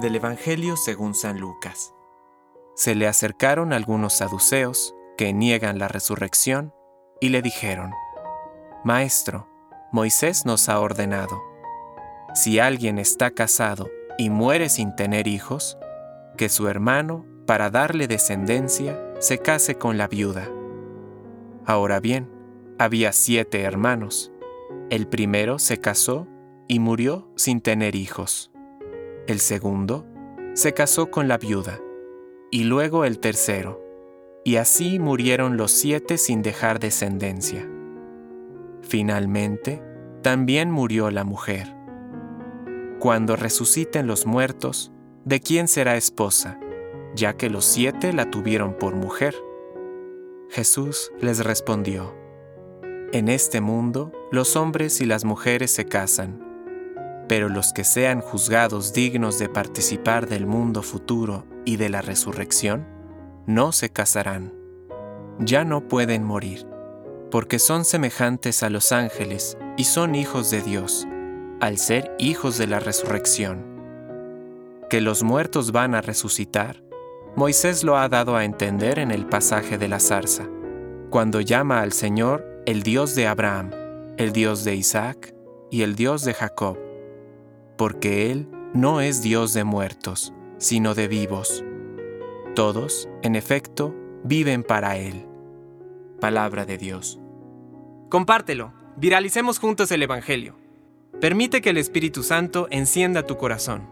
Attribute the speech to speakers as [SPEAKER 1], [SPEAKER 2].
[SPEAKER 1] Del Evangelio según San Lucas. Se le acercaron algunos saduceos que niegan la resurrección y le dijeron, Maestro, Moisés nos ha ordenado, si alguien está casado y muere sin tener hijos, que su hermano, para darle descendencia, se case con la viuda. Ahora bien, había siete hermanos. El primero se casó y murió sin tener hijos. El segundo se casó con la viuda, y luego el tercero, y así murieron los siete sin dejar descendencia. Finalmente, también murió la mujer. Cuando resuciten los muertos, ¿de quién será esposa? Ya que los siete la tuvieron por mujer. Jesús les respondió, En este mundo los hombres y las mujeres se casan pero los que sean juzgados dignos de participar del mundo futuro y de la resurrección, no se casarán. Ya no pueden morir, porque son semejantes a los ángeles y son hijos de Dios, al ser hijos de la resurrección. Que los muertos van a resucitar, Moisés lo ha dado a entender en el pasaje de la zarza, cuando llama al Señor el Dios de Abraham, el Dios de Isaac y el Dios de Jacob porque Él no es Dios de muertos, sino de vivos. Todos, en efecto, viven para Él. Palabra de Dios.
[SPEAKER 2] Compártelo, viralicemos juntos el Evangelio. Permite que el Espíritu Santo encienda tu corazón.